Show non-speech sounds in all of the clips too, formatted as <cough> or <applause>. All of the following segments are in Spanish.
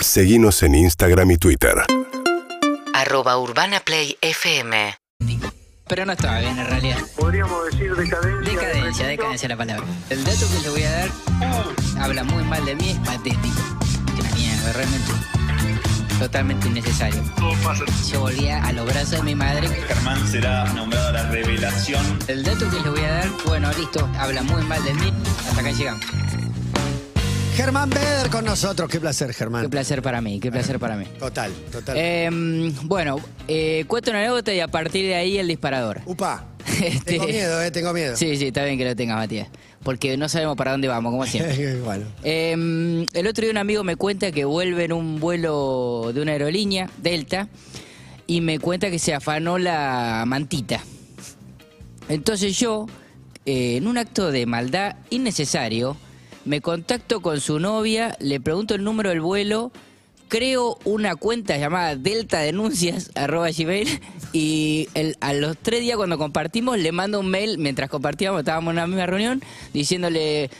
Seguimos en Instagram y Twitter. Arroba Urbana Play FM. Pero no estaba bien en realidad. podríamos decir decadencia. Decadencia, decadencia la palabra. El dato que le voy a dar habla muy mal de mí, es patético. Que una mierda, realmente. Totalmente innecesario. Yo volvía a los brazos de mi madre. Germán será nombrado la revelación. El dato que les voy a dar, bueno, listo, habla muy mal de mí. Hasta acá llegamos. Germán Beder con nosotros. Qué placer, Germán. Qué placer para mí, qué placer para mí. <laughs> Total, total. Eh, bueno, eh, cuento una anécdota y a partir de ahí el disparador. Upa. <laughs> Este- Tengo miedo, eh, tengo miedo. Sí, sí, está bien que lo tengas, Matías. Porque no sabemos para dónde vamos, como siempre. <laughs> bueno. Eh, el otro día un amigo me cuenta que vuelve en un vuelo de una aerolínea, Delta, y me cuenta que se afanó la mantita. Entonces yo, eh, en un acto de maldad innecesario, me contacto con su novia, le pregunto el número del vuelo, creo una cuenta llamada Delta Denuncias, <laughs> arroba gmail, y el- a los tres días cuando compartimos le mando un mail, mientras compartíamos, estábamos en una misma reunión, diciéndole...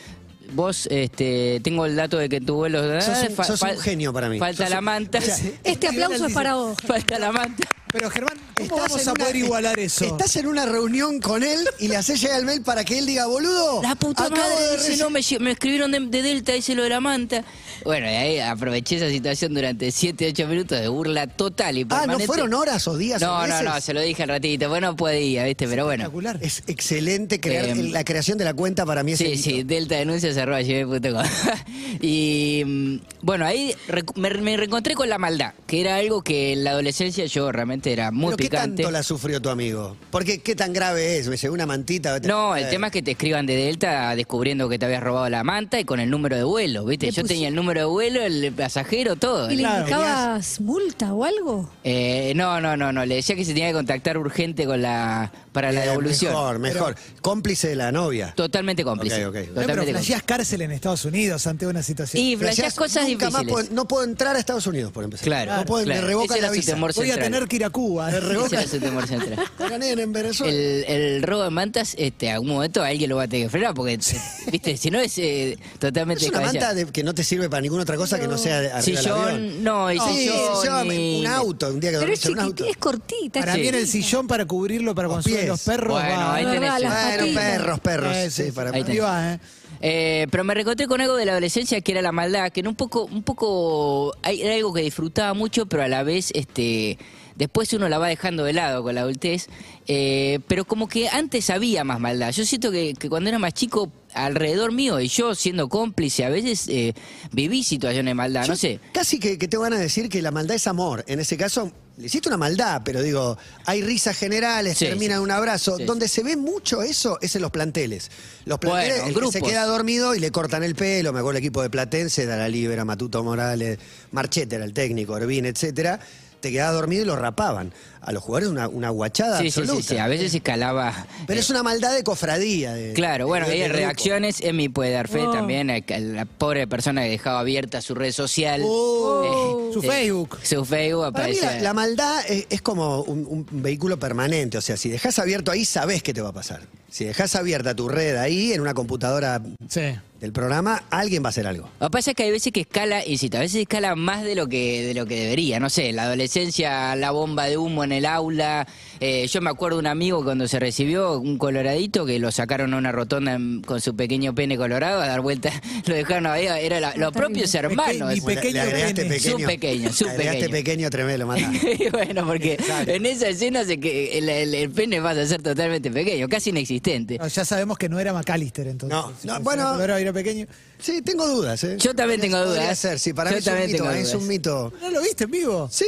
Vos, este, tengo el dato de que tu vuelo... Sos un- sos un genio para mí. Falta Sos la un- manta. <laughs> Este aplauso es para vos. <laughs> Falta la manta. Pero Germán, ¿cómo Estás vamos a una- poder igualar eso? Estás en una reunión con él y le haces llegar el mail para que él diga, boludo. La puta madre dice, no, me, escribieron de, de Delta, dice lo de la manta. Bueno, y ahí aproveché esa situación durante 7, 8 minutos de burla total y Ah, permanente. ¿no fueron horas o días o No, no, meses? no, se lo dije al ratito. Bueno, podía, ¿viste? Pero bueno. Espectacular. Es excelente crear Eh, la creación de la cuenta para mí es Sí, el sí, delta denuncias arroba gmail.com. <laughs> Y mm, bueno, ahí me, me reencontré con la maldad, que era algo que en la adolescencia yo realmente era muy ¿Pero qué picante. tanto la sufrió tu amigo? Porque qué tan grave es, me llegó una mantita. No, el Eh, tema es que te escriban de Delta descubriendo que te habías robado la manta y con el número de vuelo, ¿viste? Yo tenía el número de vuelo, el pasajero, todo. ¿Y le Claro. indicabas multa o algo? Eh, no, no, no, no, le decía que se tenía que contactar urgente con la para la eh, devolución. Mejor, mejor. Cómplice de la novia. Totalmente cómplice. Ok, ok. No, pero Totalmente cómplice. flasheás cárcel en Estados Unidos ante una situación. Y flasheás Flasheás, cosas nunca más difíciles. puedo- no puedo entrar a Estados Unidos, por empezar. Claro, No puedo, claro. me revocan Ese la era su visa. temor Voy a central. tener que ir a Cuba. Me Ese revocan. era su temor central. <laughs> Gané en Venezuela. El, el robo de mantas, este, a algún momento alguien lo va a tener que frenar, porque, <laughs> viste, si no es eh, totalmente Es una manta de- que no te sirve para ninguna otra cosa que no sea de- arriba del avión. Sillón, no, y Sí, sillón, y- un auto, un día que Pero dormís es en un auto. es cortita. Para mí en el sillón para cubrirlo para Los cuando suben pies. Los perros. Bueno, va. ahí tenés. verdad, las Bueno, patitas. perros, perros. Eh, sí, sí. para Ahí Ahí va, ¿eh? Eh, pero me reencontré con algo de la adolescencia que era la maldad, que era un poco, un poco, hay- era algo que disfrutaba mucho, pero a la vez, este, después uno la va dejando de lado con la adultez. Eh, pero como que antes había más maldad. Yo siento que, que cuando era más chico, alrededor mío y yo siendo cómplice, a veces eh, viví situaciones de maldad, Yo no sé. Casi que, que te van a decir que la maldad es amor. En ese caso, le hiciste una maldad, pero digo, hay risas generales, Sí, termina sí. en un abrazo. Sí, Donde se ve mucho eso es en los planteles. Los planteles, Bueno, el que se grupos. queda dormido y le cortan el pelo. Me acuerdo el equipo de Platense, Dara Libera, Matuto Morales, Marchete era el técnico, Orbín, etcétera. Te quedabas dormido y lo rapaban. A los jugadores una, una guachada Sí, sí, absoluta. sí, sí, a veces escalaba. Pero es una maldad de cofradía. de- Claro, bueno, de- hay de grupo. reacciones. Emi puede dar fe Oh. también. a que La pobre persona que dejaba abierta su red social. Oh. eh, Su eh, Facebook. Su Facebook Para mí aparece. la, la maldad es, es como un, un vehículo permanente, o sea, si dejas abierto ahí, sabes qué te va a pasar. Si dejas abierta tu red ahí, en una computadora Sí. del programa, alguien va a hacer algo. Lo que pasa es que hay veces que escala, insisto, a veces escala más de lo que de lo que debería. No sé, la adolescencia, la bomba de humo en el aula. Eh, yo me acuerdo de un amigo cuando se recibió, un coloradito, que lo sacaron a una rotonda en- con su pequeño pene colorado a dar vuelta. <laughs> Lo dejaron ahí, era la- los propios hermanos. Mi Le- pequeño le pene. pequeño. Su pequeño, su le pequeño. pequeño, tremendo, <laughs> <laughs> bueno, porque Exacto. en esa escena se que el, el- el pene pasa a ser totalmente pequeño, casi inexistente. No, ya sabemos que no era McAllister entonces. No, Si no, bueno. era pequeño. Sí, tengo dudas, ¿eh? Yo también tengo Podría dudas. ser, sí, para Yo mí es un mito, tengo es un mito. ¿No lo viste en vivo? Sí.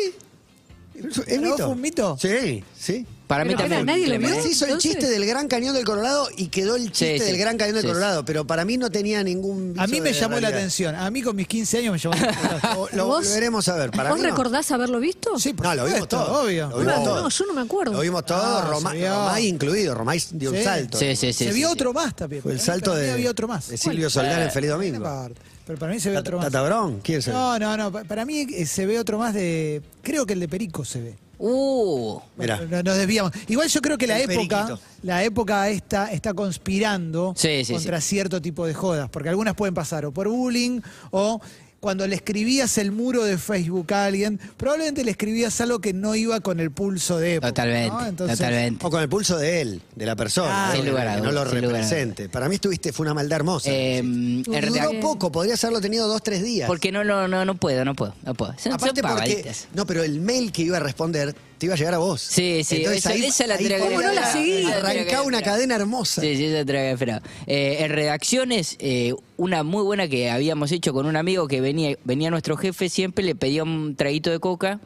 ¿Es ¿Para vos mito? fue un mito? Sí, sí. Para mí Pero, también. nadie lo vio. Se hizo el Entonces- chiste del Gran Cañón del Colorado y quedó el chiste sí. del Gran Cañón del Sí, sí. Colorado, pero para mí no tenía ningún A mí me de llamó la realidad. atención. A mí con mis 15 años me llamó la atención. <laughs> Lo, lo ¿Vos? volveremos a ver. Para ¿Vos mí no. recordás haberlo visto? Sí, por No, lo vimos supuesto, todo. obvio. Lo vimos No, todo. no, yo no me acuerdo. Lo vimos todo, Ah, Roma- se vio. Romay incluido. Romay dio un Sí. salto. Sí, sí, sí. se sí, vio sí. otro más también. Fue el salto para mí de, había otro más. de Silvio Soldán en Feliz Domingo. Aparte. Pero para mí se ve otro más. Tata Brón, ¿quién se No, no, no. pa- Para mí eh, se ve otro más de. Creo que el de Perico se ve. Uh, Mirá. No- Nos desviamos. Igual yo creo que la El época, periquito. la época esta está conspirando Sí, sí, contra cierto tipo de jodas, porque algunas pueden pasar o por bullying o cuando le escribías el muro de Facebook a alguien, probablemente le escribías algo que no iba con el pulso de época, Totalmente, ¿no? Entonces, totalmente. O con el pulso de él, de la persona. Ah, sin lugar a que no lo represente. Para mí estuviste, fue una maldad hermosa. Eh, Sí. Duró poco, podrías haberlo tenido dos, tres días. Porque no, no, no, no puedo, no puedo, no puedo. Son, son Aparte porque, no, pero el mail que iba a responder te iba a llegar a vos. Sí, sí, Entonces esa- ahí, esa la ahí ¿Cómo no la seguí? Arrancaba una cadena hermosa. Sí, sí, esa esperar. Eh, en redacciones, eh, una muy buena que habíamos hecho con un amigo que venía, venía nuestro jefe, siempre le pedía un traguito de coca.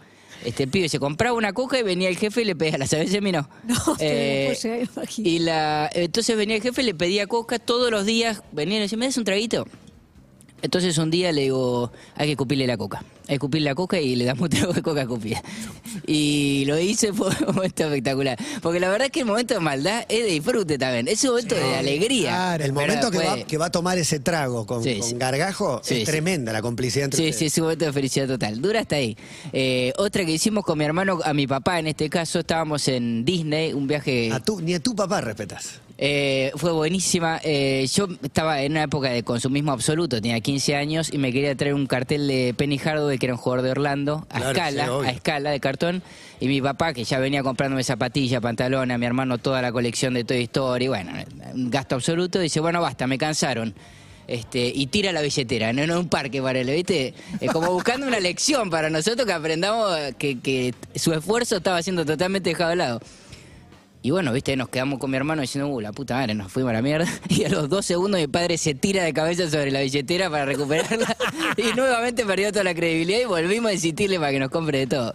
Este el pibe se compraba una coca y venía el jefe y le pedía la ¿sabes? Mí no. <laughs> No, Eh, no puedo llegar y la, entonces venía el jefe y le pedía coca todos los días. Venía y le decía, ¿me das un traguito? Entonces un día le digo, hay que escupirle la coca. Hay que escupirle la coca y le damos un <laughs> trago de coca escupida. Y lo hice, <laughs> fue un momento espectacular. Porque la verdad es que el momento de maldad es de disfrute también. Es un momento de alegría. claro. El momento que, va, que va a tomar ese trago con, Sí, con sí. gargajo Sí, es sí. tremenda la complicidad entre Sí, sí, ustedes. es un momento de felicidad total. Dura hasta ahí. Eh, otra que hicimos con mi hermano, a mi papá en este caso, estábamos en Disney, un viaje... A tu- ni a tu papá respetas. Eh, fue buenísima. Eh, yo estaba en una época de consumismo absoluto, tenía 15 años y me quería traer un cartel de Penny Hardaway, que era un jugador de Orlando, a Claro, escala, sí, a escala de cartón. Y mi papá, que ya venía comprándome zapatillas, pantalones, a mi hermano toda la colección de Toy Story, bueno, un gasto absoluto. Dice, bueno, basta, me cansaron. Este, y tira la billetera, no en un parque para él, ¿viste? Es como buscando una lección para nosotros que aprendamos que, que su esfuerzo estaba siendo totalmente dejado de lado. Y bueno, viste, nos quedamos con mi hermano diciendo, uh, la puta madre, nos fuimos a la mierda. <laughs> Y a los dos segundos mi padre se tira de cabeza sobre la billetera para recuperarla. <laughs> y nuevamente perdió toda la credibilidad y volvimos a insistirle para que nos compre de todo.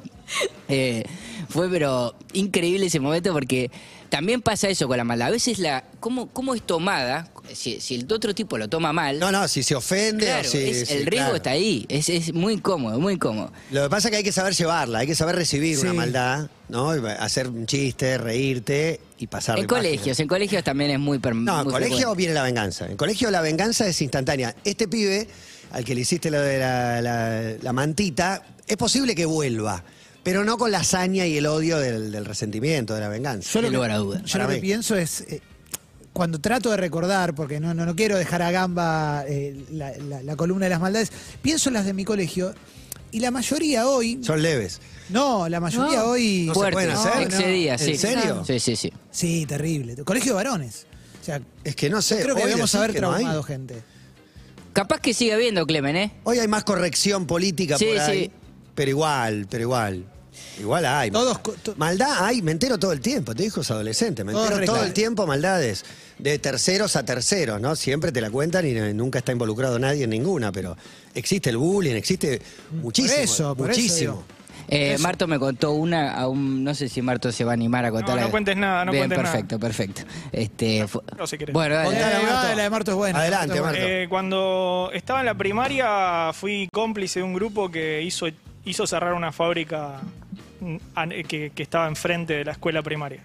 Eh, fue pero increíble ese momento porque también pasa eso con la maldad. A veces la, ¿cómo, cómo es tomada? Si, si el otro tipo lo toma mal, No, no, si se ofende claro, o si. es- sí, el riesgo claro. está ahí. Es, es muy cómodo, muy cómodo. Lo que pasa es que hay que saber llevarla, hay que saber recibir Sí. una maldad, ¿no? Hacer un chiste, reírte y pasar En colegios, en colegios también es muy per- No, en colegio frecuente. viene la venganza. En colegio la venganza es instantánea. Este pibe, al que le hiciste lo de la, la- la mantita, es posible que vuelva, pero no con la hazaña y el odio del, del resentimiento, de la venganza. Yo lo que, lugar a dudas. yo lo que pienso es, eh, cuando trato de recordar, porque no, no, no quiero dejar a gamba eh, la, la- la columna de las maldades, pienso en las de mi colegio y la mayoría hoy, Son leves. no, la mayoría No. hoy... No se Fuerte, pueden hacer. excedía, ¿En sí. serio? Sí, sí, sí. Sí, terrible. Colegio de varones. O sea, Es que no sé. creo que debemos haber que no hay. traumado gente. Capaz que sigue habiendo, Clemen, ¿eh? Hoy hay más corrección política Sí, por ahí. sí. Pero igual, pero igual. Igual hay. Todos co- to- Maldad hay, me entero todo el tiempo, te hijos adolescentes, me Todos entero todo el tiempo maldades. De terceros a terceros, ¿no? Siempre te la cuentan y no- nunca está involucrado nadie en ninguna, pero existe el bullying, existe muchísimo. eso, por eso muchísimo. Eh. Marto me contó una, aún, no sé si Marto se va a animar a contar. No, no cuentes nada, no Bien, cuentes nada. perfecto, perfecto. Este, fu- no, si querés. Bueno, dale, Eh. Marto. la de Marto es buena. Adelante, Marto es. Eh, cuando estaba en la primaria fui cómplice de un grupo que hizo, hizo cerrar una fábrica que, que estaba enfrente de la escuela primaria.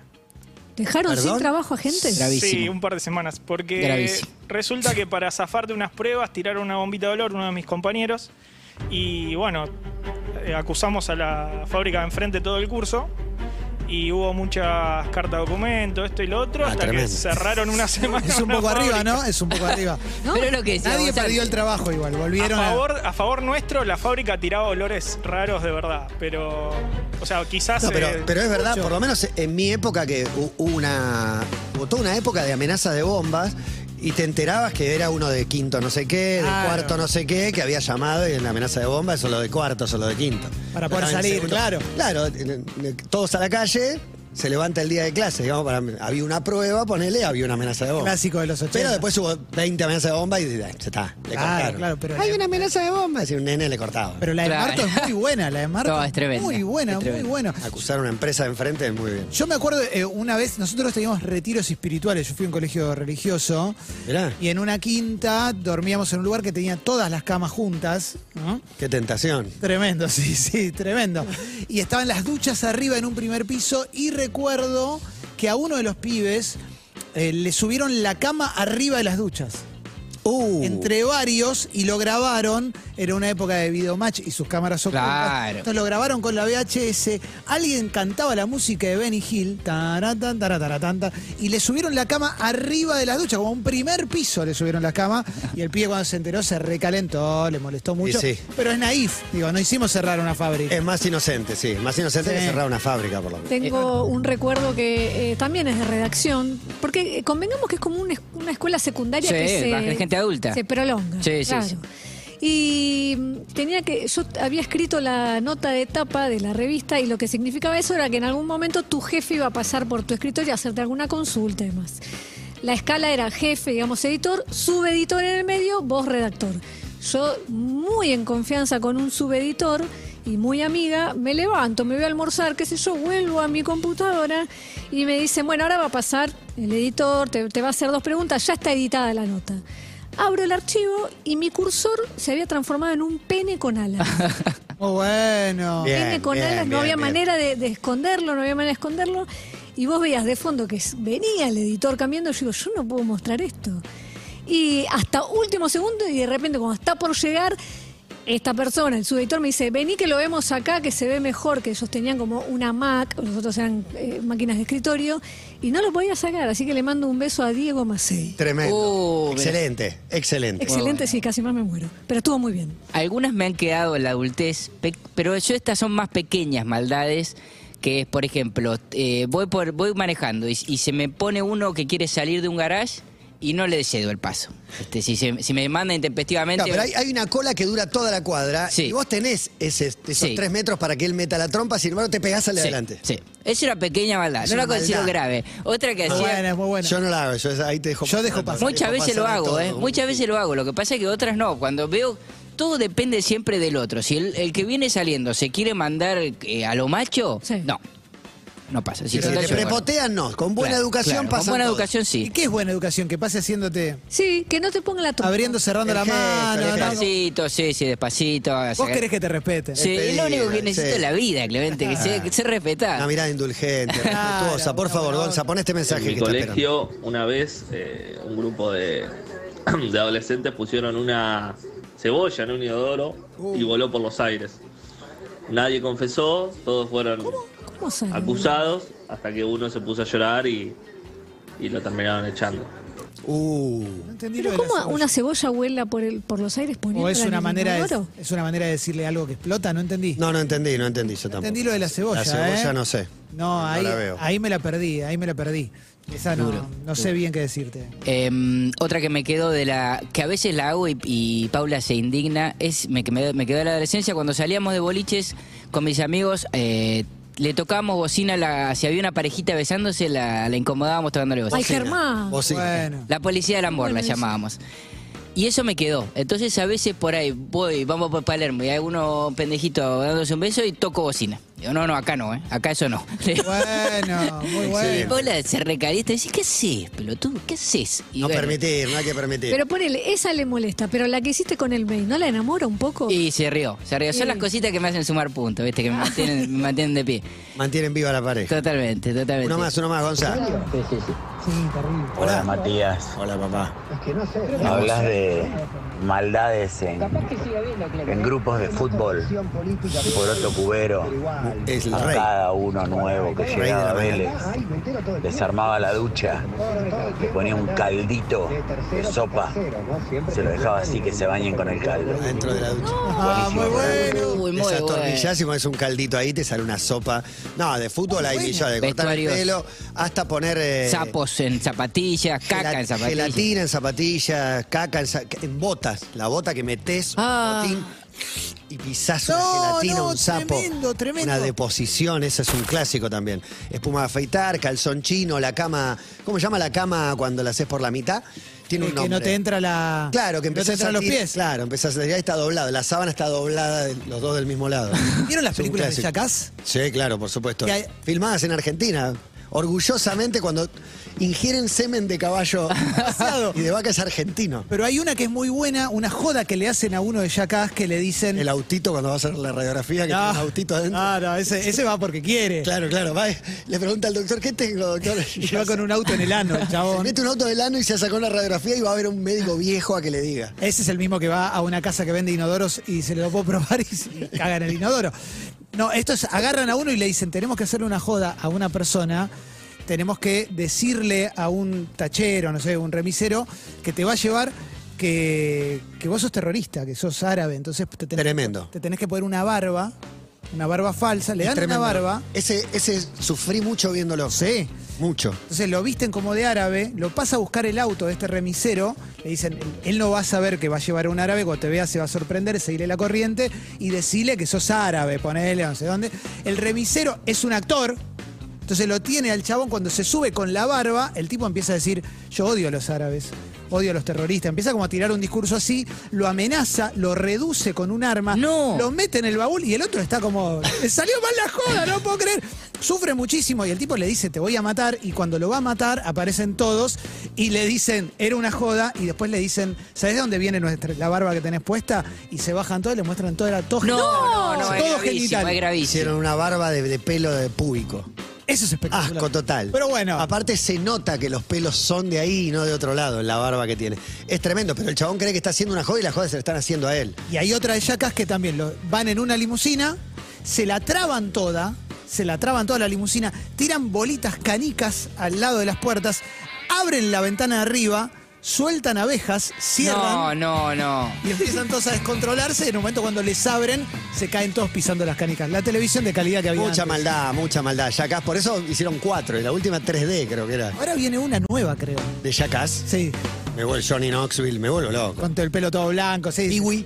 ¿Dejaron ¿Perdón? sin trabajo a gente? Gravísimo. Sí, un par de semanas. Porque Gravísimo. resulta que para zafar de unas pruebas tiraron una bombita de olor uno de mis compañeros. Y bueno, eh, acusamos a la fábrica de enfrente todo el curso. Y hubo muchas cartas de documento, esto y lo otro, Ah, hasta tremendo. que cerraron una semana. Es un poco <laughs> arriba, fábrica. ¿no? Es un poco arriba. <laughs> ¿No? Pero lo que Nadie perdió el trabajo igual, volvieron a... favor, a favor nuestro, la fábrica tiraba olores raros de verdad. Pero, o sea, quizás. No, pero, eh, pero es verdad, Mucho. por lo menos en mi época que hu- hubo una, hubo toda una época de amenaza de bombas y te enterabas que era uno de quinto no sé qué, de Claro. cuarto no sé qué, que había llamado y en la amenaza de bomba eso lo de cuarto, eso lo de quinto. Para poder salir, claro. Claro, todos a la calle, se levanta el día de clase, digamos, para, había una prueba, ponele, había una amenaza de bomba. Clásico de los 80. Pero después hubo 20 amenazas de bomba y ya está, le Claro, cortaron. claro, pero Hay la- una amenaza de bomba, y un nene le cortaba. Pero la de Claro. Marto es muy buena, la de Marto No, es tremenda, muy buena, es muy buena. Acusar a una empresa de enfrente es muy bien. Yo me acuerdo eh, una vez, nosotros teníamos retiros espirituales, yo fui a un colegio religioso Mirá, y en una quinta dormíamos en un lugar que tenía todas las camas juntas, ¿no? qué tentación. Tremendo, <laughs> sí, sí, tremendo. Y estaban las duchas arriba en un primer piso y recuerdo que a uno de los pibes eh, le subieron la cama arriba de las duchas. Uh. entre varios y lo grabaron. Era una época de videomatch y sus cámaras ocultas. Claro. Entonces lo grabaron con la VHS. Alguien cantaba la música de Benny Hill. taratán, taratán, ta, y le subieron la cama arriba de la ducha, como un primer piso le subieron la cama. Y el pibe cuando se enteró se recalentó, le molestó mucho. sí. Pero es naif. Digo, no hicimos cerrar una fábrica. Es más inocente, sí. Más inocente Sí. que cerrar una fábrica, por lo menos. Tengo un recuerdo que eh, también es de redacción, porque eh, convengamos que es como una, es- una escuela secundaria Sí, que se, gente adulta. se prolonga. Sí, sí, claro. sí. Y mm, tenía que, yo había escrito la nota de etapa de la revista y lo que significaba eso era que en algún momento tu jefe iba a pasar por tu escritorio a hacerte alguna consulta y demás. La escala era jefe, digamos, editor, subeditor en el medio, vos redactor. Yo, muy en confianza con un subeditor y muy amiga, me levanto, me voy a almorzar, qué sé yo, vuelvo a mi computadora y me dicen, bueno, ahora va a pasar el editor, te, te va a hacer dos preguntas, ya está editada la nota. Abro el archivo y mi cursor se había transformado en un pene con alas. Muy <laughs> bueno. Bien, pene con bien, alas, no había bien. manera de, de esconderlo, no había manera de esconderlo. Y vos veías de fondo que venía el editor cambiando, yo digo, yo no puedo mostrar esto. Y hasta último segundo, y de repente, cuando está por llegar, esta persona, el subeditor, me dice, vení que lo vemos acá, que se ve mejor, que ellos tenían como una Mac, los otros eran eh, máquinas de escritorio, y no lo podía sacar, así que le mando un beso a Diego Macei. Tremendo. Mira. excelente, excelente. Excelente, sí, casi más me muero. Pero estuvo muy bien. Algunas me han quedado en la adultez, pe- pero yo estas son más pequeñas maldades que es, por ejemplo, eh, voy por voy manejando y, y se me pone uno que quiere salir de un garage y no le cedo el paso. Este, si, se- si me manda intempestivamente... Claro, pero hay, hay una cola que dura toda la cuadra Sí. y vos tenés ese, esos Sí. tres metros para que él meta la trompa, sin embargo te pegás al de Sí, adelante. Sí, es una pequeña maldad, Es no la considero maldad. grave. Otra que Muy hacía... buena, es muy buena. Yo no la hago, yo ahí te dejo Yo dejo pasar. Muchas Dejo veces lo hago, todo. ¿eh? Muchas veces lo hago. Lo que pasa es que otras no. Cuando veo, todo depende siempre del otro. Si el, el que viene saliendo se quiere mandar eh, a lo macho, Sí. no. No pasa. Si Si total, te yo- prepotean, no. Con buena Claro, educación claro, pasa Con buena todo. educación ¿Y sí. qué es buena educación? Que pase haciéndote Sí, que no te ponga la trompa. abriendo, cerrando El la gesto, mano. Despacito, sí, sí, despacito. Vos saca- querés que te respeten. Sí, es lo único que Sí. necesito en la vida, Clemente, que se, que se respeta. Una mirada indulgente, respetuosa. Por favor. Gonza, pon este mensaje En mi que está esperando. colegio, una vez, eh, un grupo de, <clears throat> de adolescentes pusieron una cebolla en un inodoro y voló por los aires. Nadie confesó, todos fueron. Acusados hasta que uno se puso a llorar y, y lo terminaron echando. Uh, No entendí Pero ¿cómo cebolla. una cebolla vuela por, el, por los aires poniendo ¿O es una, manera de, es una manera de decirle algo que explota? No entendí. no, no entendí, no entendí yo tampoco. entendí lo de la cebolla. La cebolla ¿eh? no sé. No, ahí, la veo. ahí me la perdí, ahí me la perdí. Esa no, Duro, no sé bien qué decirte. Eh, otra que me quedó de la. que a veces la hago y, y Paula se indigna, es. Me, me, me quedó de la adolescencia cuando salíamos de boliches con mis amigos. eh, le tocábamos bocina, la, si había una parejita besándose, la, la incomodábamos tocándole bocina. Ay, Germán. Bueno. La policía del amor Bueno, la llamábamos. Y eso me quedó. Entonces a veces por ahí voy, vamos por Palermo y hay uno pendejito dándose un beso y toco bocina. Digo, no, no, acá no, ¿eh? Acá eso no. <laughs> Bueno, muy Y bueno. Paula se recalienta y dice, ¿qué haces, pelotudo? ¿Qué haces? Y No bueno, permitir, no hay que permitir. Pero ponele, esa le molesta, pero la que hiciste con el mail, ¿no la enamora un poco? Y se rió, se rió. Son Sí. las cositas que me hacen sumar puntos, ¿viste? Que me mantienen, me mantienen de pie. Mantienen viva la pareja. Totalmente, totalmente. Uno más, uno más, Gonzalo. Hola Matías, Hola, papá. hablas de maldades en, en grupos de fútbol, por otro cubero, Es el a rey. cada uno nuevo que llegaba la a Vélez, desarmaba la ducha, le ponía un caldito de sopa, se lo dejaba así que se bañen con el caldo. Dentro de la ducha. Ah, muy bueno. Uy, muy Esa bueno. tornillás y pones un caldito ahí, te sale una sopa. No, de fútbol hay millones, de cortar el pelo hasta poner. eh, Sapos en zapatillas, caca en zapatillas. Gelatina en zapatillas, caca en, en botas. La bota que metes, Ah. botín, y pisás No, una gelatina, no, un sapo. tremendo, tremendo. Una deposición, ese es un clásico también. Espuma de afeitar, calzón chino, la cama. ¿Cómo se llama la cama cuando la haces por la mitad? Tiene Eh, un que nombre. no te entra la. Claro, que no empezás entran a los pies. Claro, empezás a tirar, está doblado. La sábana está doblada, los dos del mismo lado. <laughs> ¿Vieron las películas de. Jackass? Sí, claro, por supuesto. Que hay- Filmadas en Argentina. Orgullosamente cuando ingieren semen de caballo <laughs> y de vaca es argentino. Pero hay una que es muy buena, una joda que le hacen a uno de Jackass que le dicen. El autito cuando va a hacer la radiografía, que No. tiene un autito adentro. Ah, no, ese, ese va porque quiere. Claro, claro, va, le pregunta al doctor, ¿qué tengo, doctor? <laughs> Y va con un auto en el ano, el Se chabón. mete un auto del ano y se sacó una radiografía y va a ver un médico viejo a que le diga. Ese es el mismo que va a una casa que vende inodoros y se lo puedo probar y se caga en el inodoro. No, esto es, agarran a uno y le dicen, tenemos que hacerle una joda a una persona, tenemos que decirle a un tachero, no sé, un remisero, que te va a llevar que, que vos sos terrorista, que sos árabe, entonces te tenés, Tremendo. te tenés que poner una barba, una barba falsa, le Es dan una barba. Ese, ese sufrí mucho viéndolo. Sí. Mucho. Entonces lo visten como de árabe, lo pasa a buscar el auto de este remisero, le dicen, él no va a saber que va a llevar a un árabe, cuando te vea se va a sorprender, seguirle la corriente y decirle que sos árabe, ponele no sé dónde. El remisero es un actor, entonces lo tiene al chabón cuando se sube con la barba, el tipo empieza a decir, yo odio a los árabes, odio a los terroristas, empieza como a tirar un discurso así, lo amenaza, lo reduce con un arma, No. lo mete en el baúl y el otro está como, le salió mal la joda, no puedo creer. Sufre muchísimo y el tipo le dice, te voy a matar y cuando lo va a matar aparecen todos y le dicen, era una joda y después le dicen, ¿sabes de dónde viene nuestra, la barba que tenés puesta? Y se bajan todos y le muestran toda la toja. No, no, no, es todo gravísimo, es gravísimo. Hicieron una barba de, de pelo de púbico. Eso es espectacular. Asco total. Pero bueno. Aparte se nota que los pelos son de ahí y no de otro lado, en la barba que tiene. Es tremendo, pero el chabón cree que está haciendo una joda y la joda se la están haciendo a él. Y hay otra de Jackass que también lo, van en una limusina, se la traban toda, se la traban toda la limusina, tiran bolitas canicas al lado de las puertas, abren la ventana de arriba, sueltan abejas, cierran No, no, no. y empiezan todos a descontrolarse. Y en un momento cuando les abren, se caen todos pisando las canicas. La televisión de calidad que había. Mucha antes. maldad, mucha maldad. Jackass, por eso hicieron cuatro, y la última 3D creo que era. Ahora viene una nueva, creo. De Jackass. Sí, Me vuelvo Johnny Knoxville, me vuelvo loco. con todo el pelo todo blanco. Sí, Pee-wee.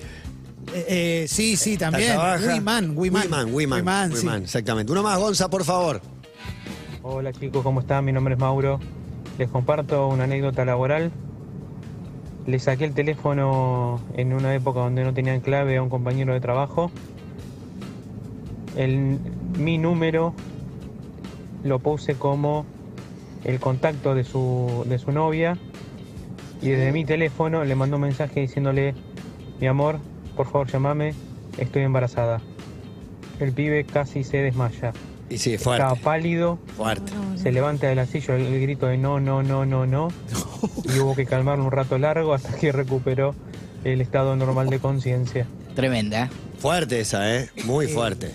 Eh, eh, sí, sí, también. Wiman, Wiman. Wiman, Wiman. Wiman, exactamente. Uno más, Gonza, por favor. Hola chicos, ¿cómo están? Mi nombre es Mauro. Les comparto una anécdota laboral. Le saqué el teléfono en una época donde no tenían clave a un compañero de trabajo. El, mi número lo puse como el contacto de su, de su novia y desde mi teléfono le mandó un mensaje diciéndole, mi amor, por favor llamame, estoy embarazada. El pibe casi se desmaya. Y sí, Estaba fuerte. pálido, Fuerte. se levanta de la silla el, el grito de no, no, no, no, no. <laughs> Y hubo que calmarlo un rato largo hasta que recuperó el estado normal de conciencia. Tremenda, Fuerte esa, ¿eh? Muy fuerte.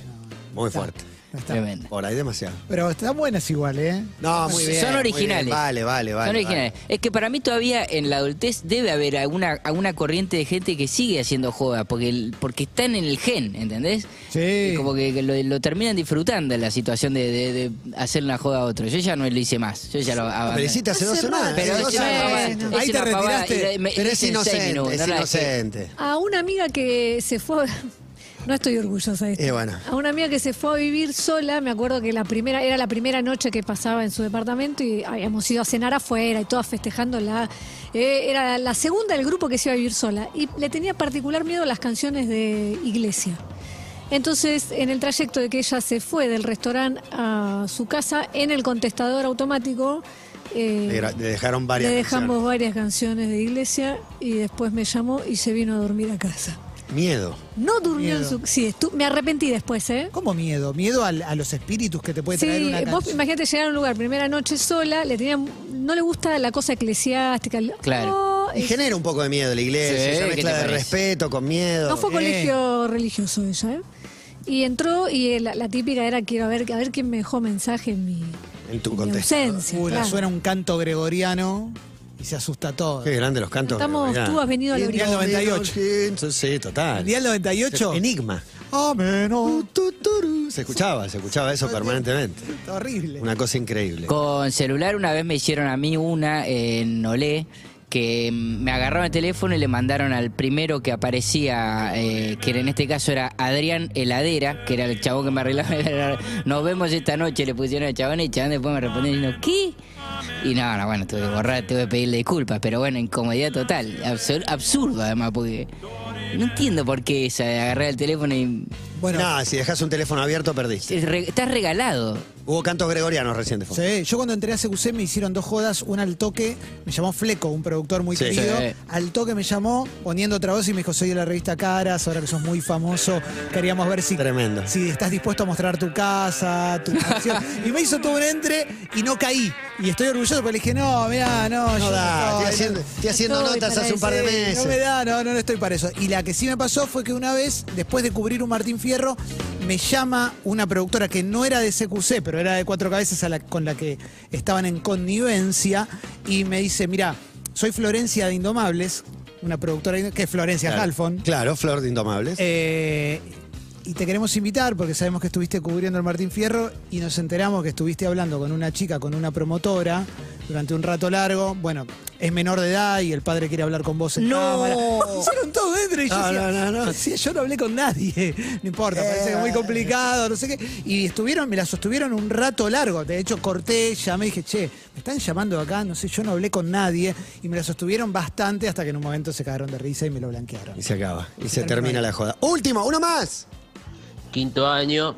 Muy fuerte. No está. tremenda. Por ahí demasiado. Pero están buenas igual, ¿eh? No, muy bien. Son originales. bien. Vale, vale, vale. Son originales. Es que para mí todavía en la adultez debe haber alguna, alguna corriente de gente que sigue haciendo joda, porque, el- porque están en el gen, ¿entendés? Sí. Como que, lo, lo terminan disfrutando la situación de, de- de hacer una joda a otro. Yo ya no lo hice más. Yo ya lo abandoné. Pero hiciste hace dos semanas. Pero es Ahí te retiraste. y me- Pero es inocente, minutos, es no inocente. A una amiga que se fue. No estoy orgullosa de esto. Eh, bueno. A una amiga que se fue a vivir sola, me acuerdo que la primera era la primera noche que pasaba en su departamento y habíamos ido a cenar afuera y todas festejándola. Eh, era la segunda del grupo que se iba a vivir sola y le tenía particular miedo a las canciones de iglesia. Entonces, en el trayecto de que ella se fue del restaurante a su casa, en el contestador automático eh, Le, dejaron varias le dejamos canciones. varias canciones de iglesia y después me llamó y se vino a dormir a casa. Miedo. No durmió en su... Sí, estu- me arrepentí después, ¿eh? ¿Cómo miedo? ¿Miedo a, los espíritus que te puede traer Sí, una vos imagínate llegar a un lugar, primera noche sola, le tenía, no le gusta la cosa eclesiástica. Claro. No, Y genera un poco de miedo la iglesia, Sí, esa ¿qué mezcla de parece? respeto con miedo. no fue Eh. colegio religioso ella, ¿eh? Y entró y la, la típica era quiero ver, a ver quién me dejó mensaje en mi, en tu en mi contexto. ausencia. Uy, le claro. suena un canto gregoriano y se asusta todo. Qué grande los cantos. Estamos, tú has venido a la Y Día 98. Sí, total. El día del 98. Enigma. Se escuchaba, se escuchaba eso permanentemente. está horrible. Una cosa increíble. Con celular una vez me hicieron a mí una en Olé que me agarraron el teléfono y le mandaron al primero que aparecía, eh, que en este caso era Adrián Heladera, que era el chabón que me arreglaba. <laughs> Nos vemos esta noche, le pusieron al chabón y el chabón después me respondió diciendo, ¿qué? Y no, no, bueno, tuve que borrar, tuve que pedirle disculpas, pero bueno, incomodidad total. Absur- absurdo además, porque no entiendo por qué esa de agarrar el teléfono y... Bueno, No, si dejas un teléfono abierto, perdiste. es re- Estás regalado. Hubo cantos gregorianos recién de fondo. Sí, yo cuando entré a CQC me hicieron dos jodas, una al toque, me llamó Fleco, un productor muy Sí. querido, Sí. al toque me llamó poniendo otra voz y me dijo, soy de la revista Caras, ahora que sos muy famoso, queríamos ver si, Tremendo. si estás dispuesto a mostrar tu casa, tu <laughs> canción. y me hizo todo un entre y no caí. Y estoy orgulloso porque le dije, no, mirá, no, No yo da, no estoy haciendo, estoy haciendo estoy notas hace un par de meses. No me da, no, no, no estoy para eso. Y la que sí me pasó fue que una vez, después de cubrir un Martín Fierro, me llama una productora que no era de CQC, pero era de Cuatro Cabezas a la- con la que estaban en connivencia, y me dice, mira, soy Florencia de Indomables, una productora que es Florencia Claro. Halfon. Claro, Flor de Indomables. Eh, y te queremos invitar porque sabemos que estuviste cubriendo el Martín Fierro y nos enteramos que estuviste hablando con una chica, con una promotora, durante un rato largo. Bueno, es menor de edad y el padre quiere hablar con vos en No. cámara. <laughs> Hicieron todo dentro y yo No, decía, no, no, no. sí, yo no hablé con nadie. No importa, parece que es muy Eh. complicado, no sé qué. Y estuvieron, me la sostuvieron un rato largo. De hecho, corté, llamé y dije, che, me están llamando acá, no sé, yo no hablé con nadie. Y me la sostuvieron bastante hasta que en un momento se cagaron de risa y me lo blanquearon. Y se acaba. Y se termina termina la joda. Último, uno más. Quinto año,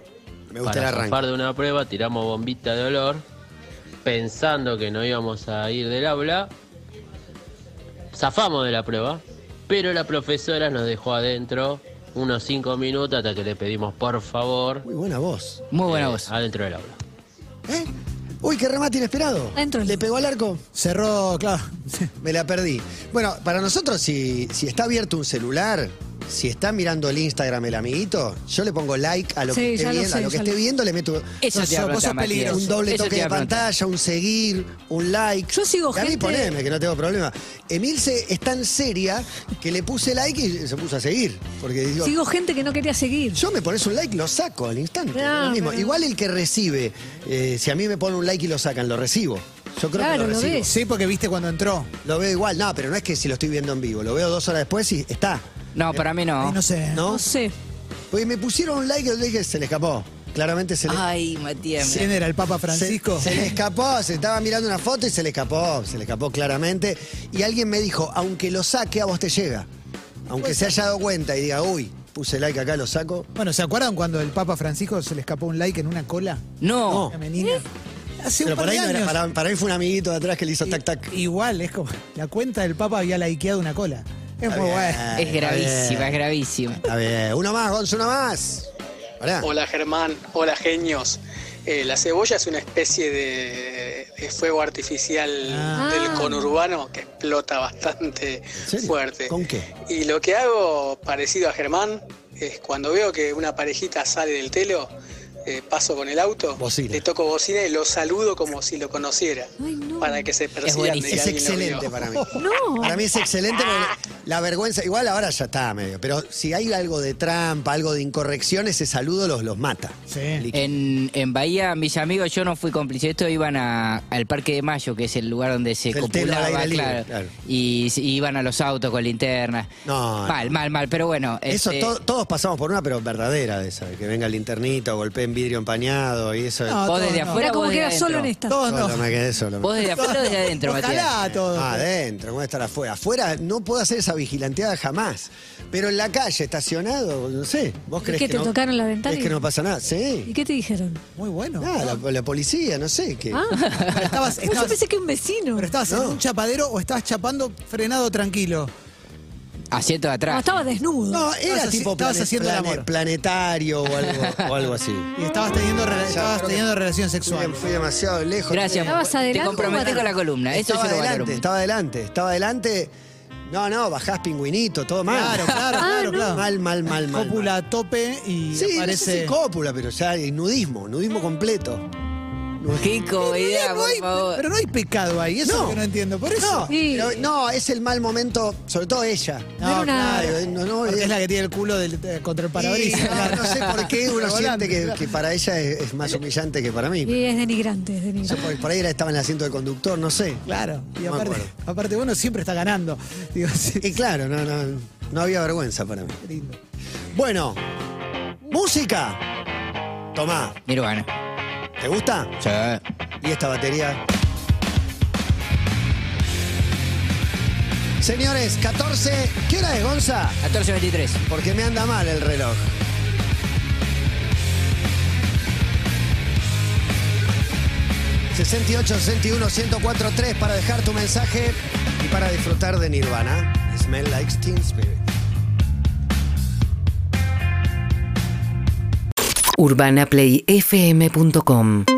Me gusta el para arranque. zafar de una prueba, tiramos bombita de olor, pensando que no íbamos a ir del aula. Zafamos de la prueba, pero la profesora nos dejó adentro unos cinco minutos hasta que le pedimos por favor Muy buena voz. Muy buena eh, voz. adentro del aula. ¿Eh? Uy, qué remate inesperado. Adentro del- ¿Le pegó al arco? Cerró, claro. <laughs> Me la perdí. Bueno, para nosotros, si, si está abierto un celular, si está mirando el Instagram el amiguito, yo le pongo like a lo Sí, que esté viendo, a lo que esté lo- viendo, le meto Eso Matías. peligroso. un doble Eso toque de pantalla, un seguir, un like. Yo sigo Y a mí gente- poneme, que no tengo problema. Emilce es tan seria que le puse like y se puso a seguir. Porque digo, Sigo gente que no quería seguir. yo me pones un like, lo saco al instante. Claro, lo mismo. pero- Igual el que recibe, eh, si a mí me pone un like y lo sacan, lo recibo. Yo creo Claro, que lo lo recibo. ves. Sí, porque viste cuando entró. Lo veo igual, no, pero no es que si lo estoy viendo en vivo, lo veo dos horas después y está. No, para mí no. No sé. ¿No? No sé. Pues me pusieron un like y le dije, se le escapó. Claramente se le, Ay, Matías. ¿Quién era el Papa Francisco? se, se le escapó, se estaba mirando una foto y se le escapó, se le escapó claramente. Y alguien me dijo, aunque lo saque, a vos te llega. Aunque se haya dado cuenta y diga, uy, puse like acá, lo saco. Bueno, ¿se acuerdan cuando el Papa Francisco se le escapó un like en una cola? No. Menina. Hace Pero un par por ahí de no era, años. para, para mí fue un amiguito de atrás que le hizo tac tac. Igual, es como la cuenta del Papa había likeado una cola. Es muy bueno. Es gravísima, es gravísima. Está bien. Uno más, Gonzo, uno más. Hola Germán, hola genios. Eh, la cebolla es una especie de, de fuego artificial Ah. del conurbano que explota bastante fuerte. ¿Con qué? Y lo que hago parecido a Germán es cuando veo que una parejita sale del telo, eh, paso con el auto, Bocina. le toco bocina y lo saludo como si lo conociera, Ay, no. para que se persigan Es lo excelente para mí. <laughs> No. Para mí es excelente porque la vergüenza, igual ahora ya está medio, pero si hay algo de trampa, algo de incorrección, ese saludo los, los mata. Sí. En, en Bahía, mis amigos, yo no fui cómplice. Esto iban a- al Parque de Mayo, que es el lugar donde se copulaba, libre, claro. claro. Y, y iban a los autos con linternas. No, Mal, mal, mal. Pero bueno. Eso este, to- todos pasamos por una, pero verdadera de esa, que venga el linternito, golpeen vidrio empañado y eso. No, Vos desde todos no. afuera, Era como que desde era solo en esta. Todos no. Solo me quedé solo. Vos desde afuera o desde adentro, Matías. Ojalá. Ah, adentro, ¿cómo estar afuera? Afuera no puedo hacer esa vigilanteada jamás. Pero en la calle, estacionado, no sé. ¿Vos ¿Y crees qué, que te no? tocaron la ventana? ¿Crees que no pasa nada? ¿Y Sí. qué te dijeron? Muy bueno. Nada, la, la policía, no sé. qué. Ah. Pero estabas, No, estabas- yo pensé que un vecino. pero estabas en No. un chapadero o estabas chapando frenado tranquilo. Asiento de No, atrás. estaba desnudo. No, era Estabas tipo haci- estabas plane- haciendo el plane- amor. planetario o algo, <laughs> o algo así. Y estabas teniendo, rela- estabas creo que teniendo relación sexual. fui demasiado lejos. Gracias. ¿Estabas Te adelante atrás? con la columna. Eso Estaba yo lo valoro adelante, mucho. estaba adelante, estaba adelante. No, no, bajás pingüinito, todo mal. Claro, claro, <laughs> Ah, claro, no. claro. Mal, mal, mal, mal. Cópula a tope y Sí, no sé aparece. si cópula, pero ya es nudismo, nudismo completo. Comodidad, no por hay- favor. pero no hay pecado ahí, eso es No. lo que no entiendo. Por eso. No, Sí. pero no, es el mal momento, sobre todo ella. No una- claro, eh, no, no, Porque eh, es la que tiene el culo del- de- contra el parabrisas. no, no sé por qué <laughs> uno siente que, para ella es, es más humillante que para mí. Y es denigrante, es denigrante. por, por ahí era- estaba en el asiento de conductor, no sé. Claro, y aparte, aparte uno siempre está ganando. Digo, sí, Y claro, no, no, no había vergüenza para mí. lindo. Bueno, música. Tomá, Nirvana. ¿Te gusta? Sí. Y esta batería. Señores, 14. ¿Qué hora es, Gonza? 14.23. Porque me anda mal el reloj. 68 61 1043 para dejar tu mensaje y para disfrutar de Nirvana. Smell like Teen Spirit. UrbanaPlayFM.com